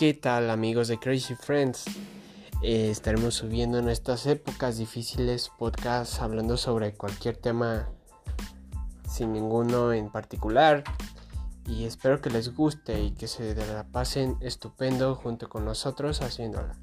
¿Qué tal amigos de Crazy Friends? Eh, estaremos subiendo en estas épocas difíciles podcasts hablando sobre cualquier tema sin ninguno en particular. Y espero que les guste y que se la pasen estupendo junto con nosotros haciéndola.